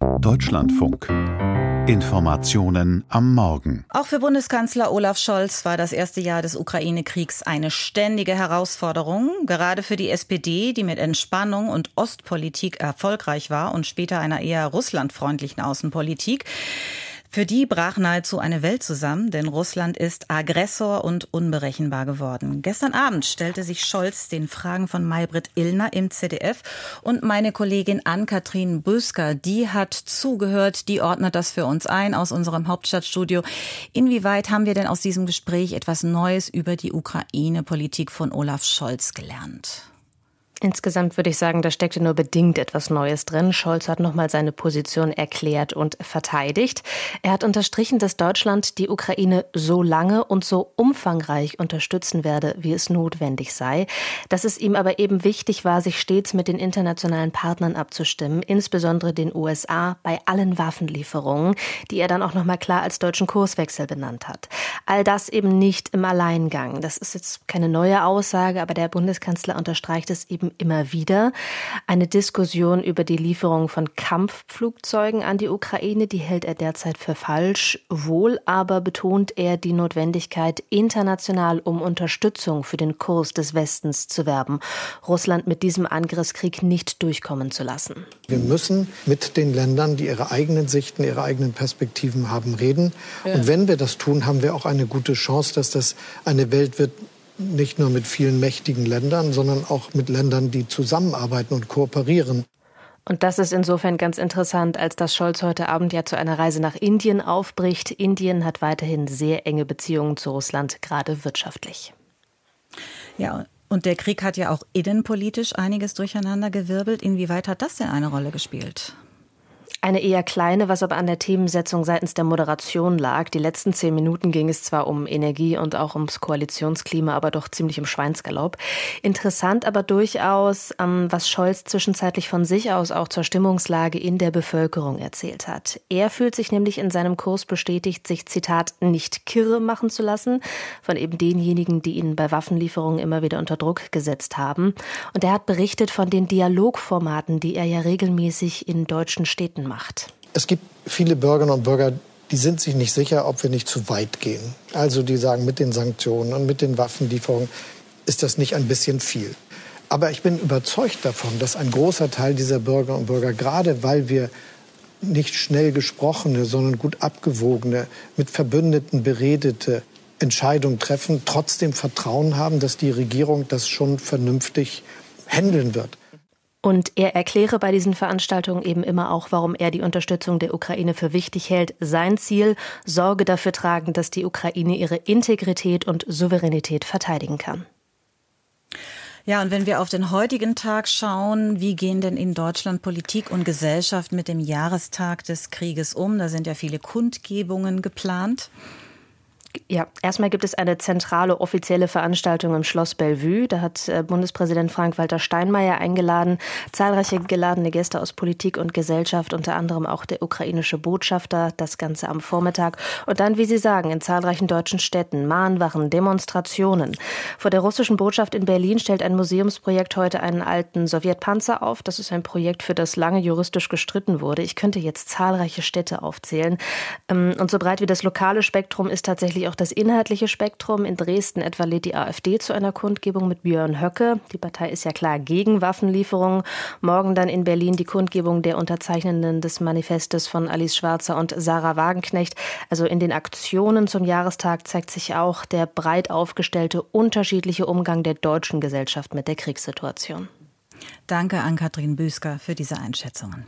Deutschlandfunk. Informationen am Morgen. Auch für Bundeskanzler Olaf Scholz war das erste Jahr des Ukraine-Kriegs eine ständige Herausforderung. Gerade für die SPD, die mit Entspannung und Ostpolitik erfolgreich war und später einer eher russlandfreundlichen Außenpolitik. Für die brach nahezu eine Welt zusammen, denn Russland ist Aggressor und unberechenbar geworden. Gestern Abend stellte sich Scholz den Fragen von Maybrit Illner im ZDF und meine Kollegin Ann-Kathrin Bösker, die hat zugehört, die ordnet das für uns ein aus unserem Hauptstadtstudio. Inwieweit haben wir denn aus diesem Gespräch etwas Neues über die Ukraine-Politik von Olaf Scholz gelernt? Insgesamt würde ich sagen, da steckte nur bedingt etwas Neues drin. Scholz hat nochmal seine Position erklärt und verteidigt. Er hat unterstrichen, dass Deutschland die Ukraine so lange und so umfangreich unterstützen werde, wie es notwendig sei. Dass es ihm aber eben wichtig war, sich stets mit den internationalen Partnern abzustimmen, insbesondere den USA, bei allen Waffenlieferungen, die er dann auch nochmal klar als deutschen Kurswechsel benannt hat. All das eben nicht im Alleingang. Das ist jetzt keine neue Aussage, aber der Bundeskanzler unterstreicht es eben immer wieder. Eine Diskussion über die Lieferung von Kampfflugzeugen an die Ukraine, die hält er derzeit für falsch. Wohl aber betont er die Notwendigkeit, international um Unterstützung für den Kurs des Westens zu werben, Russland mit diesem Angriffskrieg nicht durchkommen zu lassen. Wir müssen mit den Ländern, die ihre eigenen Sichten, ihre eigenen Perspektiven haben, reden. Ja. Und wenn wir das tun, haben wir auch eine gute Chance, dass das eine Welt wird, nicht nur mit vielen mächtigen Ländern, sondern auch mit Ländern, die zusammenarbeiten und kooperieren. Und das ist insofern ganz interessant, als dass Scholz heute Abend ja zu einer Reise nach Indien aufbricht. Indien hat weiterhin sehr enge Beziehungen zu Russland, gerade wirtschaftlich. Ja, und der Krieg hat ja auch innenpolitisch einiges durcheinandergewirbelt. Inwieweit hat das denn eine Rolle gespielt? Eine eher kleine, was aber an der Themensetzung seitens der Moderation lag. Die letzten zehn Minuten ging es zwar um Energie und auch ums Koalitionsklima, aber doch ziemlich im Schweinsgalopp. Interessant aber durchaus, ähm, was Scholz zwischenzeitlich von sich aus auch zur Stimmungslage in der Bevölkerung erzählt hat. Er fühlt sich nämlich in seinem Kurs bestätigt, sich Zitat nicht kirre machen zu lassen von eben denjenigen, die ihn bei Waffenlieferungen immer wieder unter Druck gesetzt haben. Und er hat berichtet von den Dialogformaten, die er ja regelmäßig in deutschen Städten macht. Es gibt viele Bürgerinnen und Bürger, die sind sich nicht sicher, ob wir nicht zu weit gehen. Also die sagen, mit den Sanktionen und mit den Waffenlieferungen ist das nicht ein bisschen viel. Aber ich bin überzeugt davon, dass ein großer Teil dieser Bürgerinnen und Bürger, gerade weil wir nicht schnell gesprochene, sondern gut abgewogene, mit Verbündeten beredete Entscheidungen treffen, trotzdem Vertrauen haben, dass die Regierung das schon vernünftig handeln wird. Und er erkläre bei diesen Veranstaltungen eben immer auch, warum er die Unterstützung der Ukraine für wichtig hält. Sein Ziel, Sorge dafür tragen, dass die Ukraine ihre Integrität und Souveränität verteidigen kann. Ja, und wenn wir auf den heutigen Tag schauen, wie gehen denn in Deutschland Politik und Gesellschaft mit dem Jahrestag des Krieges um? Da sind ja viele Kundgebungen geplant. Ja, erstmal gibt es eine zentrale offizielle Veranstaltung im Schloss Bellevue. Da hat äh, Bundespräsident Frank-Walter Steinmeier eingeladen. Zahlreiche geladene Gäste aus Politik und Gesellschaft, unter anderem auch der ukrainische Botschafter. Das Ganze am Vormittag. Und dann, wie Sie sagen, in zahlreichen deutschen Städten Mahnwachen, Demonstrationen. Vor der russischen Botschaft in Berlin stellt ein Museumsprojekt heute einen alten Sowjetpanzer auf. Das ist ein Projekt, für das lange juristisch gestritten wurde. Ich könnte jetzt zahlreiche Städte aufzählen. Ähm, und so breit wie das lokale Spektrum ist tatsächlich auch das inhaltliche Spektrum. In Dresden etwa lädt die AfD zu einer Kundgebung mit Björn Höcke. Die Partei ist ja klar gegen Waffenlieferungen. Morgen dann in Berlin die Kundgebung der Unterzeichnenden des Manifestes von Alice Schwarzer und Sarah Wagenknecht. Also in den Aktionen zum Jahrestag zeigt sich auch der breit aufgestellte unterschiedliche Umgang der deutschen Gesellschaft mit der Kriegssituation. Danke an Katrin Büsker für diese Einschätzungen.